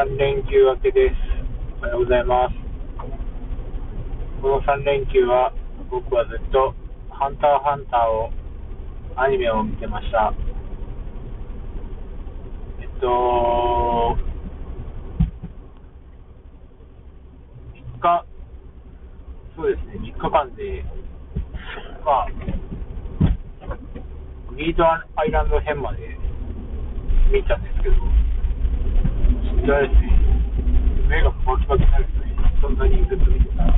3連休明けです。おはようございます。この3連休は僕はずっとハンターハンターをアニメを見てました。えっと、3日、そうですね、3日間で、まあ、リードアイランド編まで見たんですけど、しんどいですね。目がバキバキになるですね。そんなにずっと見てたら。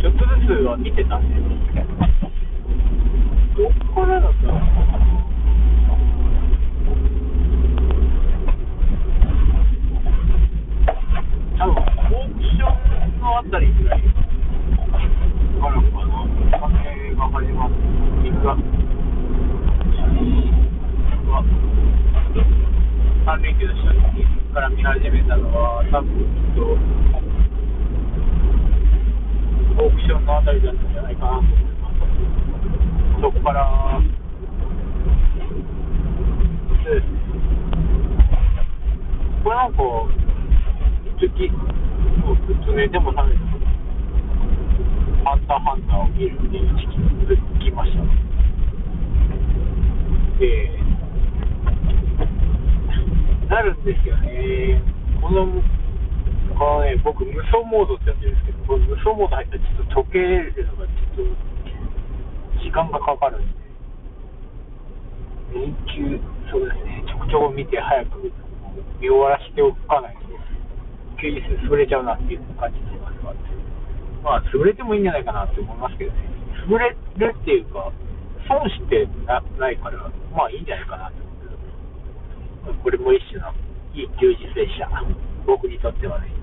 ちょっとずつは見てたんですけど、どっからだったの多分、オークションのあたりぐらいからかな。金が始まって、3日。は3連休の初日から見始めたのは、多分きっと、オークションのあたりだったんじゃないかなと思います。そこから、そうですね。これなんか、一時、もうずっと寝ても覚めても、ハンターハンターを見るっていう時期に続きました。で、なるんですよね。この、このね、僕、無双モードってやってるんですけど、この無双モード入ったらちょっと溶けるのがちょっと、時間がかかるんで、連休、そうですね、ちょくちょく見て早く見終わらせておかないと、休日潰れちゃうなっていう。感じになりますが、まあ、潰れてもいいんじゃないかなって思いますけどね、潰れるっていうか、損してなないから、まあいいんじゃないかなと思うけど、これも一種非従事者、僕にとってはね。